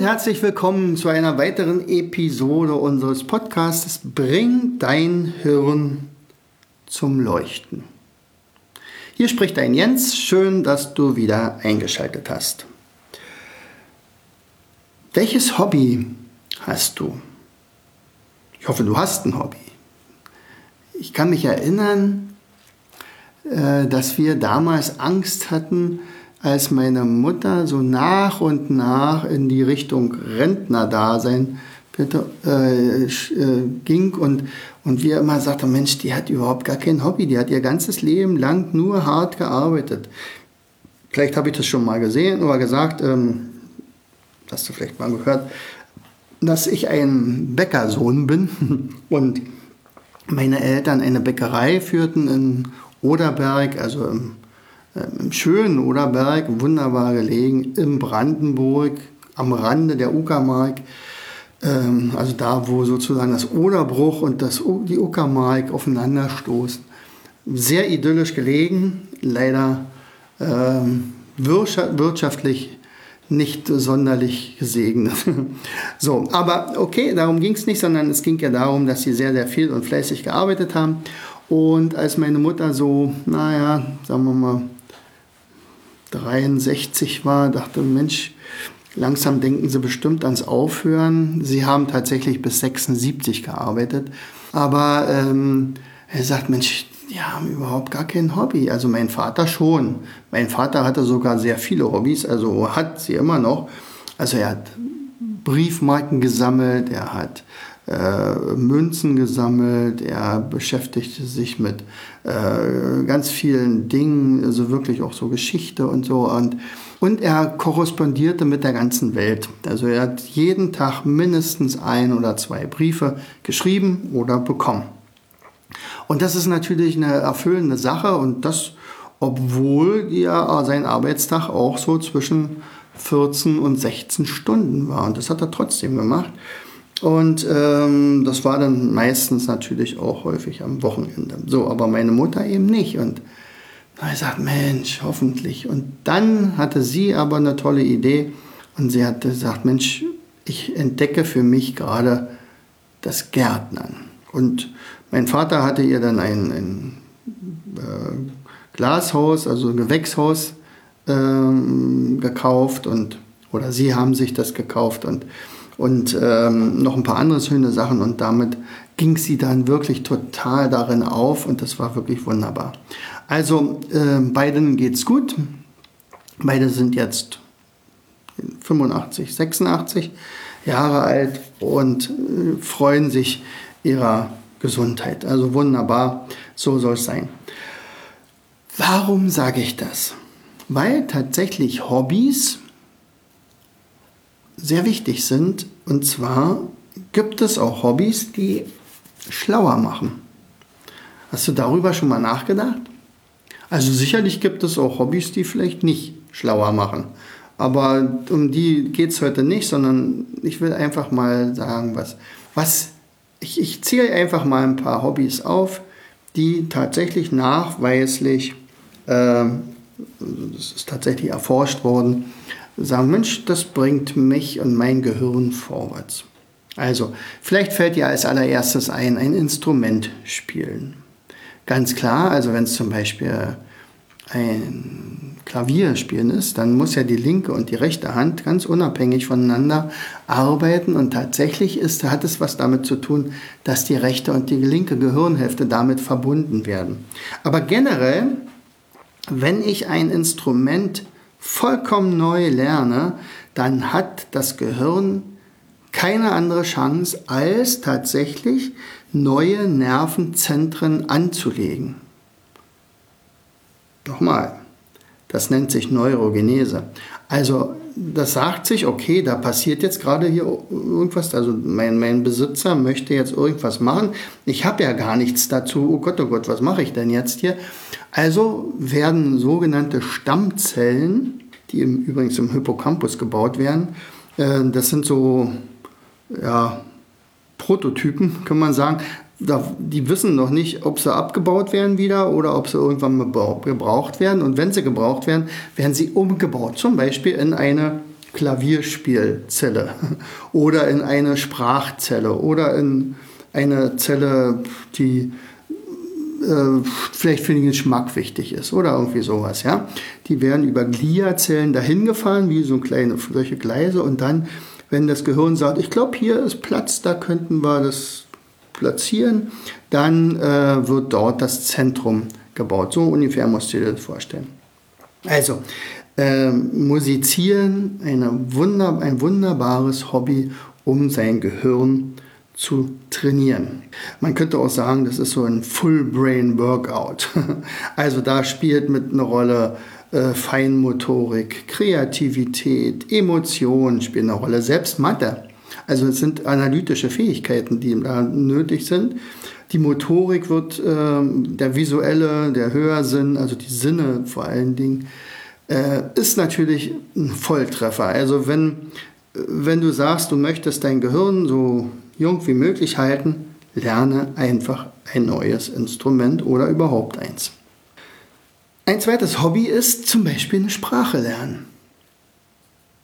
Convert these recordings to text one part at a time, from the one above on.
Und herzlich willkommen zu einer weiteren Episode unseres Podcasts Bring dein Hirn zum Leuchten. Hier spricht dein Jens, schön, dass du wieder eingeschaltet hast. Welches Hobby hast du? Ich hoffe, du hast ein Hobby. Ich kann mich erinnern, äh, dass wir damals Angst hatten, als meine Mutter so nach und nach in die Richtung Rentnerdasein äh, äh, ging und, und wir immer sagten, Mensch, die hat überhaupt gar kein Hobby, die hat ihr ganzes Leben lang nur hart gearbeitet. Vielleicht habe ich das schon mal gesehen oder gesagt, ähm, hast du vielleicht mal gehört, dass ich ein Bäckersohn bin und meine Eltern eine Bäckerei führten in Oderberg, also im im schönen Oderberg, wunderbar gelegen, in Brandenburg, am Rande der Uckermark. Ähm, also da, wo sozusagen das Oderbruch und das, die Uckermark aufeinanderstoßen. Sehr idyllisch gelegen, leider ähm, wirtschaftlich nicht sonderlich gesegnet. so, aber okay, darum ging es nicht, sondern es ging ja darum, dass sie sehr, sehr viel und fleißig gearbeitet haben. Und als meine Mutter so, naja, sagen wir mal, 63 war, dachte, Mensch, langsam denken sie bestimmt ans Aufhören. Sie haben tatsächlich bis 76 gearbeitet. Aber ähm, er sagt, Mensch, die haben überhaupt gar kein Hobby. Also mein Vater schon. Mein Vater hatte sogar sehr viele Hobbys, also hat sie immer noch. Also er hat Briefmarken gesammelt, er hat äh, Münzen gesammelt, er beschäftigte sich mit äh, ganz vielen Dingen, also wirklich auch so Geschichte und so. Und, und er korrespondierte mit der ganzen Welt. Also er hat jeden Tag mindestens ein oder zwei Briefe geschrieben oder bekommen. Und das ist natürlich eine erfüllende Sache und das, obwohl ja sein Arbeitstag auch so zwischen 14 und 16 Stunden war. Und das hat er trotzdem gemacht. Und ähm, das war dann meistens natürlich auch häufig am Wochenende. So, aber meine Mutter eben nicht. Und da ich sagt, Mensch, hoffentlich. Und dann hatte sie aber eine tolle Idee und sie hat gesagt, Mensch, ich entdecke für mich gerade das Gärtnern. Und mein Vater hatte ihr dann ein, ein äh, Glashaus, also ein Gewächshaus ähm, gekauft und oder sie haben sich das gekauft und und ähm, noch ein paar andere schöne Sachen und damit ging sie dann wirklich total darin auf und das war wirklich wunderbar. Also äh, beiden geht's gut. Beide sind jetzt 85, 86 Jahre alt und äh, freuen sich ihrer Gesundheit. Also wunderbar, so soll es sein. Warum sage ich das? Weil tatsächlich Hobbys sehr wichtig sind. Und zwar gibt es auch Hobbys, die schlauer machen. Hast du darüber schon mal nachgedacht? Also sicherlich gibt es auch Hobbys, die vielleicht nicht schlauer machen. Aber um die geht es heute nicht, sondern ich will einfach mal sagen, was, was ich, ich zähle einfach mal ein paar Hobbys auf, die tatsächlich nachweislich, äh, das ist tatsächlich erforscht worden, sagen, Mensch, das bringt mich und mein Gehirn vorwärts. Also, vielleicht fällt dir als allererstes ein, ein Instrument spielen. Ganz klar, also wenn es zum Beispiel ein Klavierspielen ist, dann muss ja die linke und die rechte Hand ganz unabhängig voneinander arbeiten und tatsächlich ist, hat es was damit zu tun, dass die rechte und die linke Gehirnhälfte damit verbunden werden. Aber generell, wenn ich ein Instrument vollkommen neu lerne, dann hat das Gehirn keine andere Chance, als tatsächlich neue Nervenzentren anzulegen. Nochmal, das nennt sich Neurogenese. Also das sagt sich, okay, da passiert jetzt gerade hier irgendwas, also mein, mein Besitzer möchte jetzt irgendwas machen. Ich habe ja gar nichts dazu. Oh Gott, oh Gott, was mache ich denn jetzt hier? Also werden sogenannte Stammzellen, die im, übrigens im Hippocampus gebaut werden, äh, das sind so ja, Prototypen, kann man sagen. Da, die wissen noch nicht, ob sie abgebaut werden wieder oder ob sie irgendwann gebraucht werden. Und wenn sie gebraucht werden, werden sie umgebaut. Zum Beispiel in eine Klavierspielzelle oder in eine Sprachzelle oder in eine Zelle, die äh, vielleicht für den Geschmack wichtig ist oder irgendwie sowas. Ja? Die werden über Gliazellen dahin gefahren, wie so kleine solche Gleise und dann wenn das Gehirn sagt, ich glaube, hier ist Platz, da könnten wir das platzieren, dann äh, wird dort das Zentrum gebaut. So ungefähr musst du dir das vorstellen. Also, äh, musizieren, eine Wunder, ein wunderbares Hobby, um sein Gehirn zu trainieren. Man könnte auch sagen, das ist so ein Full-Brain-Workout. Also da spielt mit eine Rolle äh, Feinmotorik, Kreativität, Emotionen spielen eine Rolle, selbst Mathe. Also es sind analytische Fähigkeiten, die da nötig sind. Die Motorik wird, äh, der visuelle, der Hörsinn, also die Sinne vor allen Dingen, äh, ist natürlich ein Volltreffer. Also wenn, wenn du sagst, du möchtest dein Gehirn so jung wie möglich halten, lerne einfach ein neues Instrument oder überhaupt eins. Ein zweites Hobby ist zum Beispiel eine Sprache lernen.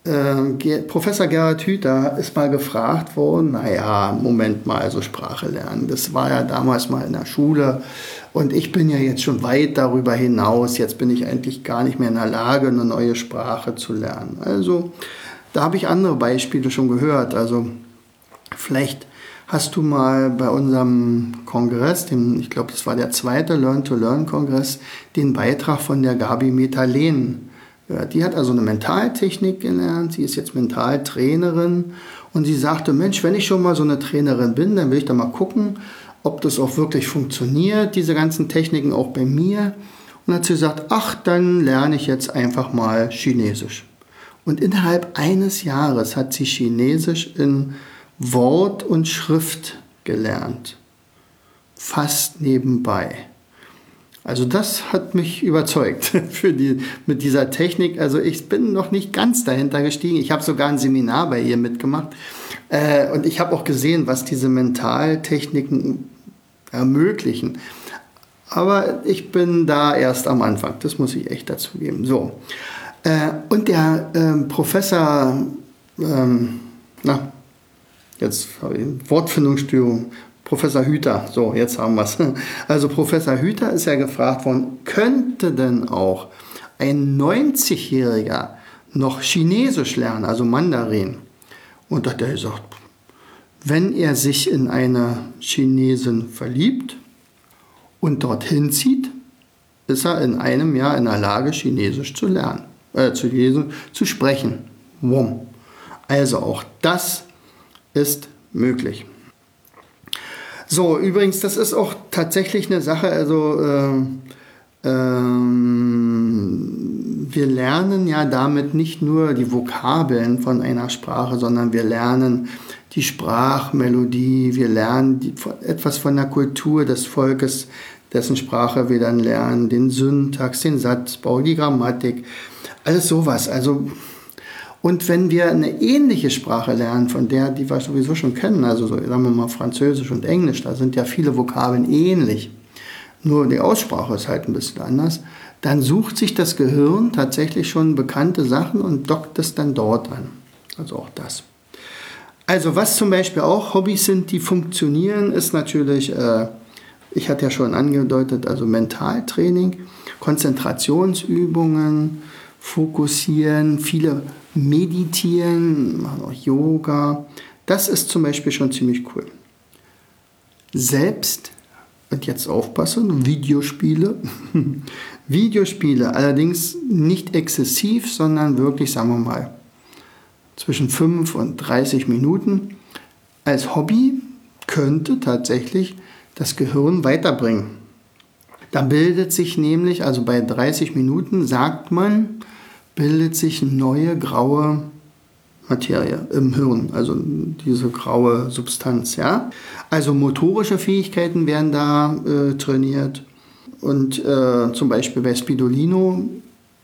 Äh, Professor Gerhard Hüther ist mal gefragt worden, naja, Moment mal, also Sprache lernen, das war ja damals mal in der Schule und ich bin ja jetzt schon weit darüber hinaus, jetzt bin ich eigentlich gar nicht mehr in der Lage, eine neue Sprache zu lernen. Also da habe ich andere Beispiele schon gehört, also vielleicht Hast du mal bei unserem Kongress, dem, ich glaube, das war der zweite Learn-to-Learn-Kongress, den Beitrag von der Gabi Metalen gehört? Die hat also eine Mentaltechnik gelernt, sie ist jetzt Mentaltrainerin und sie sagte, Mensch, wenn ich schon mal so eine Trainerin bin, dann will ich da mal gucken, ob das auch wirklich funktioniert, diese ganzen Techniken auch bei mir. Und hat sie gesagt, ach, dann lerne ich jetzt einfach mal Chinesisch. Und innerhalb eines Jahres hat sie Chinesisch in Wort und Schrift gelernt. Fast nebenbei. Also das hat mich überzeugt für die, mit dieser Technik. Also ich bin noch nicht ganz dahinter gestiegen. Ich habe sogar ein Seminar bei ihr mitgemacht. Äh, und ich habe auch gesehen, was diese Mentaltechniken ermöglichen. Aber ich bin da erst am Anfang. Das muss ich echt dazu geben. So. Äh, und der äh, Professor, ähm, na, Jetzt Wortfindungsstörung. Professor Hüter, so, jetzt haben wir es. Also Professor Hüter ist ja gefragt worden, könnte denn auch ein 90-Jähriger noch Chinesisch lernen, also Mandarin? Und da hat er gesagt, wenn er sich in eine Chinesin verliebt und dorthin zieht, ist er in einem Jahr in der Lage, Chinesisch zu lernen, äh, zu lesen, zu sprechen. Wum. Also auch das ist möglich. So, übrigens, das ist auch tatsächlich eine Sache, also äh, ähm, wir lernen ja damit nicht nur die Vokabeln von einer Sprache, sondern wir lernen die Sprachmelodie, wir lernen die, etwas von der Kultur des Volkes, dessen Sprache wir dann lernen, den Syntax, den Satzbau, die Grammatik, alles sowas. Also und wenn wir eine ähnliche Sprache lernen, von der, die wir sowieso schon kennen, also so, sagen wir mal Französisch und Englisch, da sind ja viele Vokabeln ähnlich, nur die Aussprache ist halt ein bisschen anders, dann sucht sich das Gehirn tatsächlich schon bekannte Sachen und dockt es dann dort an. Also auch das. Also was zum Beispiel auch Hobbys sind, die funktionieren, ist natürlich, äh, ich hatte ja schon angedeutet, also Mentaltraining, Konzentrationsübungen, Fokussieren, viele meditieren, machen auch Yoga. Das ist zum Beispiel schon ziemlich cool. Selbst, und jetzt aufpassen, Videospiele. Videospiele, allerdings nicht exzessiv, sondern wirklich, sagen wir mal, zwischen 5 und 30 Minuten. Als Hobby könnte tatsächlich das Gehirn weiterbringen. Da bildet sich nämlich, also bei 30 Minuten sagt man, bildet sich neue graue Materie im Hirn, also diese graue Substanz. Ja? Also motorische Fähigkeiten werden da äh, trainiert. Und äh, zum Beispiel bei Spidolino,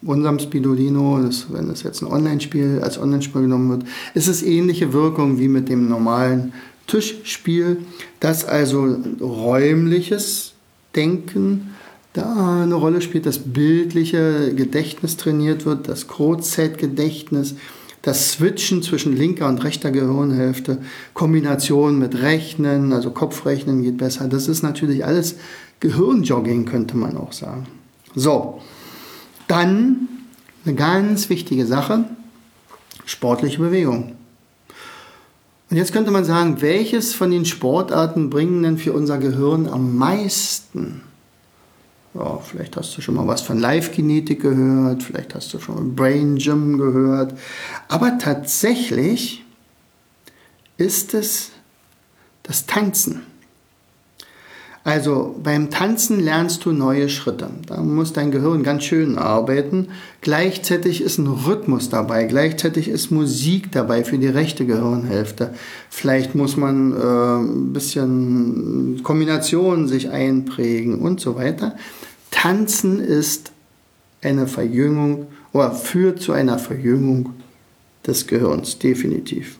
unserem Spidolino, das, wenn das jetzt ein Online-Spiel als Online-Spiel genommen wird, ist es ähnliche Wirkung wie mit dem normalen Tischspiel, dass also räumliches Denken da eine Rolle spielt, das bildliche Gedächtnis trainiert wird, das Kurzzeitgedächtnis, das Switchen zwischen linker und rechter Gehirnhälfte, Kombination mit Rechnen, also Kopfrechnen geht besser. Das ist natürlich alles Gehirnjogging, könnte man auch sagen. So, dann eine ganz wichtige Sache, sportliche Bewegung. Und jetzt könnte man sagen, welches von den Sportarten bringen denn für unser Gehirn am meisten? Ja, vielleicht hast du schon mal was von Live-Kinetik gehört, vielleicht hast du schon mal Brain Gym gehört. Aber tatsächlich ist es das Tanzen. Also beim Tanzen lernst du neue Schritte. Da muss dein Gehirn ganz schön arbeiten. Gleichzeitig ist ein Rhythmus dabei. Gleichzeitig ist Musik dabei für die rechte Gehirnhälfte. Vielleicht muss man äh, ein bisschen Kombinationen sich einprägen und so weiter. Tanzen ist eine Verjüngung oder führt zu einer Verjüngung des Gehirns, definitiv.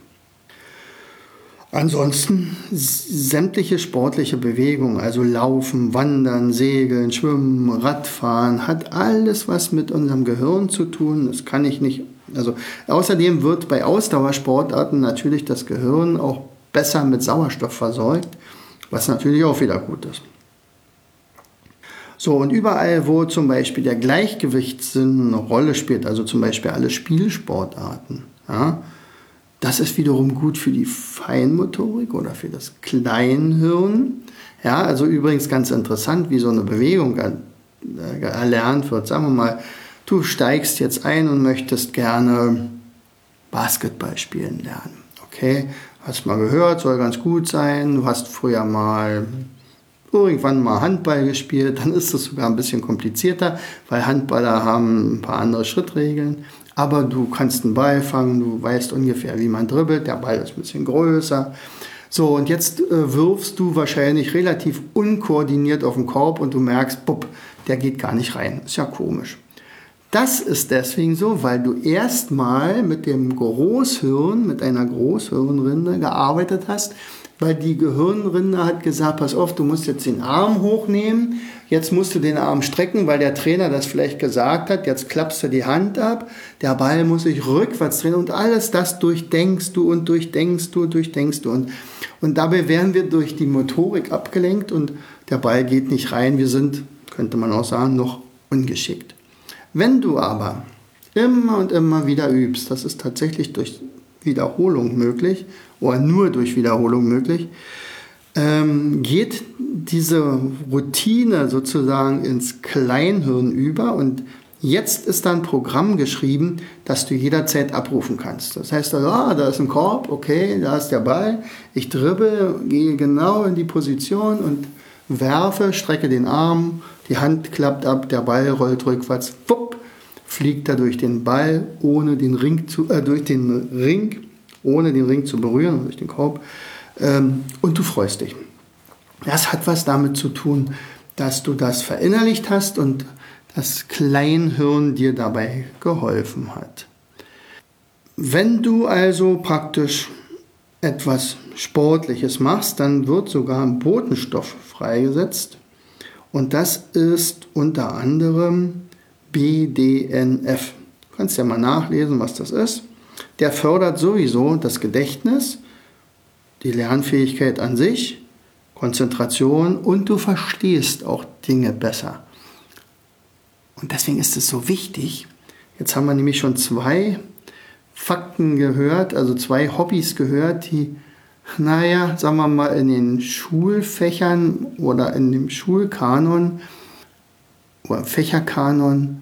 Ansonsten sämtliche sportliche Bewegungen, also Laufen, Wandern, Segeln, Schwimmen, Radfahren, hat alles was mit unserem Gehirn zu tun. Das kann ich nicht. Also außerdem wird bei Ausdauersportarten natürlich das Gehirn auch besser mit Sauerstoff versorgt, was natürlich auch wieder gut ist. So, und überall, wo zum Beispiel der Gleichgewichtssinn eine Rolle spielt, also zum Beispiel alle Spielsportarten, ja, das ist wiederum gut für die Feinmotorik oder für das Kleinhirn. Ja, also übrigens ganz interessant, wie so eine Bewegung äh, erlernt wird. Sagen wir mal, du steigst jetzt ein und möchtest gerne Basketball spielen lernen. Okay, hast mal gehört, soll ganz gut sein. Du hast früher mal irgendwann mal Handball gespielt, dann ist es sogar ein bisschen komplizierter, weil Handballer haben ein paar andere Schrittregeln aber du kannst einen Ball fangen, du weißt ungefähr, wie man dribbelt, der Ball ist ein bisschen größer. So, und jetzt äh, wirfst du wahrscheinlich relativ unkoordiniert auf den Korb und du merkst, bupp, der geht gar nicht rein. Ist ja komisch. Das ist deswegen so, weil du erstmal mit dem Großhirn, mit einer Großhirnrinde gearbeitet hast, weil die Gehirnrinde hat gesagt, pass auf, du musst jetzt den Arm hochnehmen, Jetzt musst du den Arm strecken, weil der Trainer das vielleicht gesagt hat. Jetzt klappst du die Hand ab. Der Ball muss sich rückwärts drehen und alles das durchdenkst du und durchdenkst du und durchdenkst du. Und, und dabei werden wir durch die Motorik abgelenkt und der Ball geht nicht rein. Wir sind, könnte man auch sagen, noch ungeschickt. Wenn du aber immer und immer wieder übst, das ist tatsächlich durch Wiederholung möglich oder nur durch Wiederholung möglich, ähm, geht diese Routine sozusagen ins Kleinhirn über und jetzt ist da ein Programm geschrieben, das du jederzeit abrufen kannst. Das heißt, ah, da ist ein Korb, okay, da ist der Ball, ich dribbel, gehe genau in die Position und werfe, strecke den Arm, die Hand klappt ab, der Ball rollt rückwärts, wupp, fliegt er durch den Ball, ohne den Ring zu, äh, durch den Ring, ohne den Ring zu berühren, durch den Korb ähm, und du freust dich. Das hat was damit zu tun, dass du das verinnerlicht hast und das Kleinhirn dir dabei geholfen hat. Wenn du also praktisch etwas Sportliches machst, dann wird sogar ein Botenstoff freigesetzt und das ist unter anderem BDNF. Du kannst ja mal nachlesen, was das ist. Der fördert sowieso das Gedächtnis die Lernfähigkeit an sich, Konzentration und du verstehst auch Dinge besser. Und deswegen ist es so wichtig. Jetzt haben wir nämlich schon zwei Fakten gehört, also zwei Hobbys gehört, die, naja, sagen wir mal, in den Schulfächern oder in dem Schulkanon oder Fächerkanon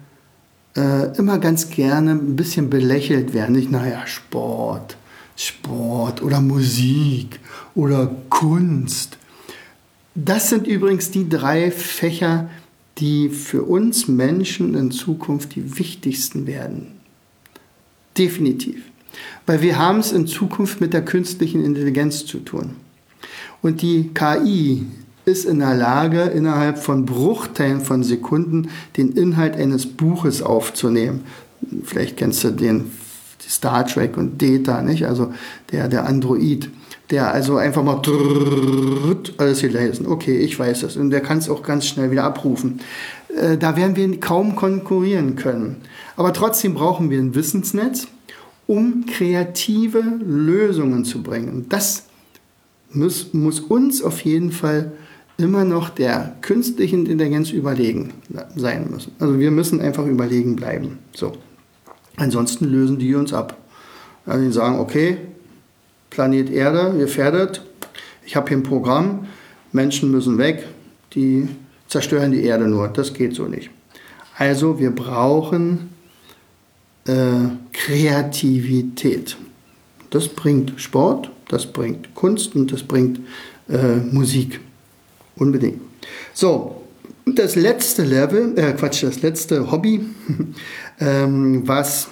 äh, immer ganz gerne ein bisschen belächelt werden. Nicht, naja, Sport, Sport oder Musik oder Kunst. Das sind übrigens die drei Fächer, die für uns Menschen in Zukunft die wichtigsten werden. Definitiv. Weil wir haben es in Zukunft mit der künstlichen Intelligenz zu tun. Und die KI ist in der Lage, innerhalb von Bruchteilen von Sekunden den Inhalt eines Buches aufzunehmen. Vielleicht kennst du den Star Trek und Data, nicht? Also der, der Android, der also einfach mal alles hier lesen. Okay, ich weiß es. Und der kann es auch ganz schnell wieder abrufen. Äh, da werden wir kaum konkurrieren können. Aber trotzdem brauchen wir ein Wissensnetz, um kreative Lösungen zu bringen. Das muss, muss uns auf jeden Fall immer noch der künstlichen Intelligenz überlegen sein müssen. Also wir müssen einfach überlegen bleiben. So. Ansonsten lösen die uns ab. Also die sagen, okay, Planet Erde gefährdet, ich habe hier ein Programm, Menschen müssen weg, die zerstören die Erde nur. Das geht so nicht. Also wir brauchen äh, Kreativität. Das bringt Sport, das bringt Kunst und das bringt äh, Musik. Unbedingt. So, das letzte Level, äh Quatsch, das letzte Hobby, ähm, was,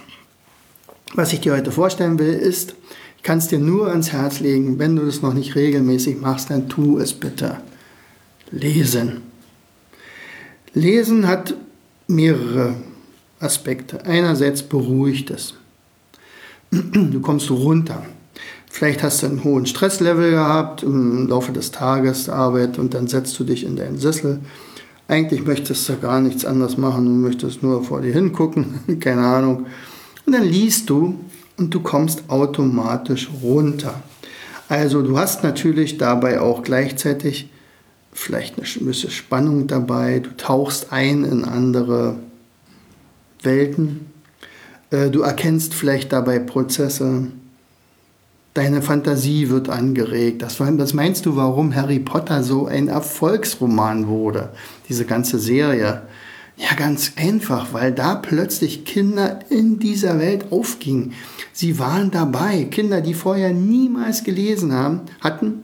was ich dir heute vorstellen will, ist, ich kann es dir nur ans Herz legen, wenn du das noch nicht regelmäßig machst, dann tu es bitte. Lesen. Lesen hat mehrere Aspekte. Einerseits beruhigt es. Du kommst runter. Vielleicht hast du einen hohen Stresslevel gehabt im Laufe des Tages Arbeit und dann setzt du dich in deinen Sessel. Eigentlich möchtest du gar nichts anderes machen, du möchtest nur vor dir hingucken, keine Ahnung. Und dann liest du und du kommst automatisch runter. Also du hast natürlich dabei auch gleichzeitig vielleicht eine gewisse Spannung dabei, du tauchst ein in andere Welten, äh, du erkennst vielleicht dabei Prozesse, Deine Fantasie wird angeregt. Das, das meinst du, warum Harry Potter so ein Erfolgsroman wurde, diese ganze Serie? Ja, ganz einfach, weil da plötzlich Kinder in dieser Welt aufgingen. Sie waren dabei. Kinder, die vorher niemals gelesen haben, hatten,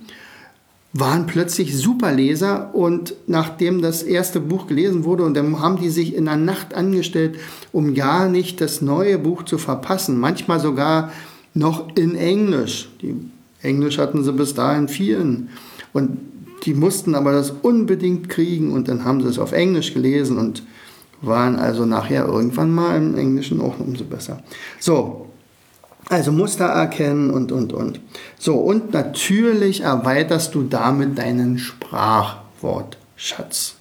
waren plötzlich Superleser und nachdem das erste Buch gelesen wurde und dann haben die sich in der Nacht angestellt, um gar nicht das neue Buch zu verpassen. Manchmal sogar noch in Englisch. Die Englisch hatten sie bis dahin vielen. Und die mussten aber das unbedingt kriegen und dann haben sie es auf Englisch gelesen und waren also nachher irgendwann mal im Englischen auch umso besser. So, also Muster erkennen und, und, und. So, und natürlich erweiterst du damit deinen Sprachwortschatz.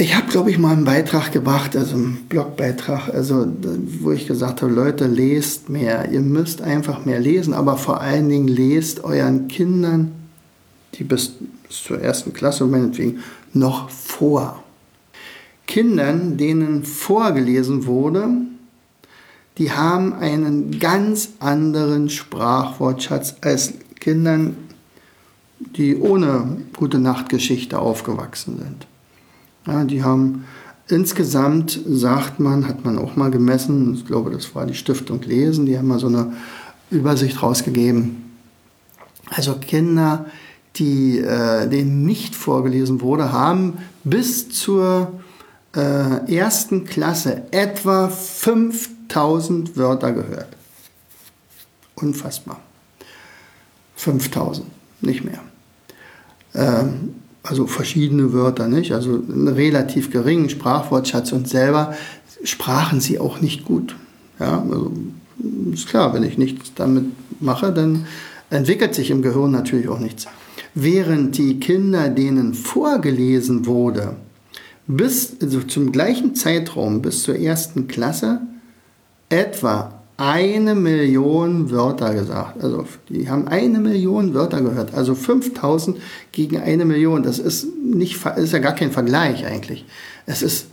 Ich habe, glaube ich, mal einen Beitrag gebracht, also einen Blogbeitrag, also wo ich gesagt habe, Leute, lest mehr. Ihr müsst einfach mehr lesen, aber vor allen Dingen lest euren Kindern, die bis, bis zur ersten Klasse meinetwegen, noch vor. Kindern, denen vorgelesen wurde, die haben einen ganz anderen Sprachwortschatz als Kindern, die ohne gute Nachtgeschichte aufgewachsen sind. Ja, die haben insgesamt, sagt man, hat man auch mal gemessen, ich glaube, das war die Stiftung Lesen, die haben mal so eine Übersicht rausgegeben. Also Kinder, die, äh, denen nicht vorgelesen wurde, haben bis zur äh, ersten Klasse etwa 5000 Wörter gehört. Unfassbar. 5000, nicht mehr. Ähm, also verschiedene Wörter, nicht? Also einen relativ geringen Sprachwortschatz und selber sprachen sie auch nicht gut. Ja, also ist klar, wenn ich nichts damit mache, dann entwickelt sich im Gehirn natürlich auch nichts. Während die Kinder, denen vorgelesen wurde, bis also zum gleichen Zeitraum, bis zur ersten Klasse, etwa eine Million Wörter gesagt. Also die haben eine Million Wörter gehört. Also 5000 gegen eine Million. Das ist, nicht, ist ja gar kein Vergleich eigentlich. Es ist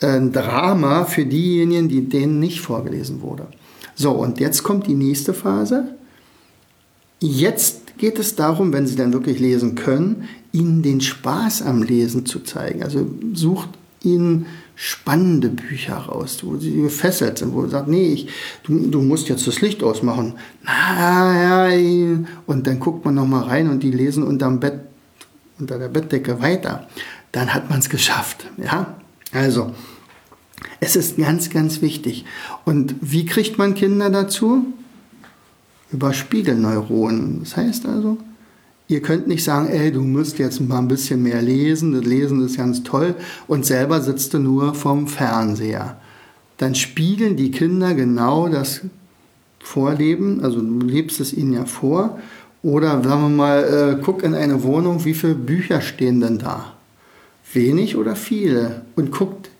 ein Drama für diejenigen, die denen nicht vorgelesen wurde. So, und jetzt kommt die nächste Phase. Jetzt geht es darum, wenn Sie dann wirklich lesen können, Ihnen den Spaß am Lesen zu zeigen. Also sucht Ihnen spannende Bücher raus, wo sie gefesselt sind, wo sie sagt, nee, ich, du, du musst jetzt das Licht ausmachen. Nein. Und dann guckt man noch mal rein und die lesen unterm Bett, unter der Bettdecke weiter. Dann hat man es geschafft. Ja? Also, Es ist ganz, ganz wichtig. Und wie kriegt man Kinder dazu? Über Spiegelneuronen. Das heißt also, ihr könnt nicht sagen, ey, du musst jetzt mal ein bisschen mehr lesen, das Lesen ist ganz toll und selber sitzt du nur vom Fernseher. Dann spiegeln die Kinder genau das Vorleben, also du lebst es ihnen ja vor. Oder sagen wir mal, äh, guck in eine Wohnung, wie viele Bücher stehen denn da? Wenig oder viele? Und guckt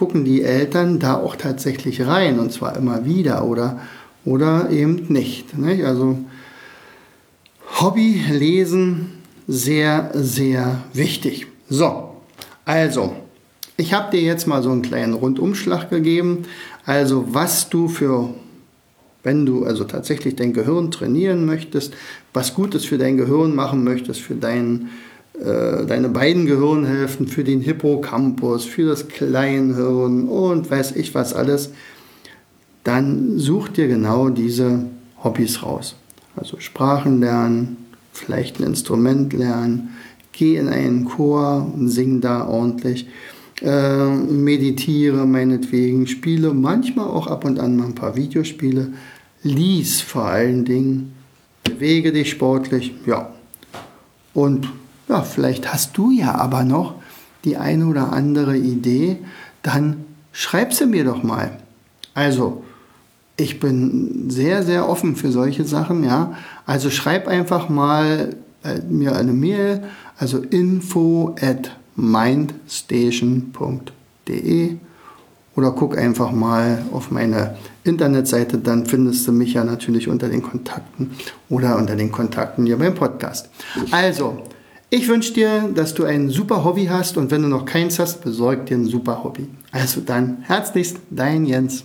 gucken die Eltern da auch tatsächlich rein und zwar immer wieder oder, oder eben nicht. nicht? Also Hobby lesen sehr, sehr wichtig. So, also, ich habe dir jetzt mal so einen kleinen Rundumschlag gegeben. Also, was du für, wenn du also tatsächlich dein Gehirn trainieren möchtest, was Gutes für dein Gehirn machen möchtest, für deinen äh, deine beiden Gehirnhälften für den Hippocampus, für das Kleinhirn und weiß ich was alles, dann such dir genau diese Hobbys raus. Also Sprachen lernen, vielleicht ein Instrument lernen, geh in einen Chor und sing da ordentlich, äh, meditiere meinetwegen, spiele manchmal auch ab und an mal ein paar Videospiele, lies vor allen Dingen, bewege dich sportlich, ja. Und ja, vielleicht hast du ja aber noch die eine oder andere Idee, dann schreib sie mir doch mal. Also, ich bin sehr, sehr offen für solche Sachen, ja. Also schreib einfach mal äh, mir eine Mail, also info at mindstation.de oder guck einfach mal auf meine Internetseite, dann findest du mich ja natürlich unter den Kontakten oder unter den Kontakten hier beim Podcast. Also, ich wünsche dir, dass du ein super Hobby hast und wenn du noch keins hast, besorg dir ein super Hobby. Also dann herzlichst, dein Jens.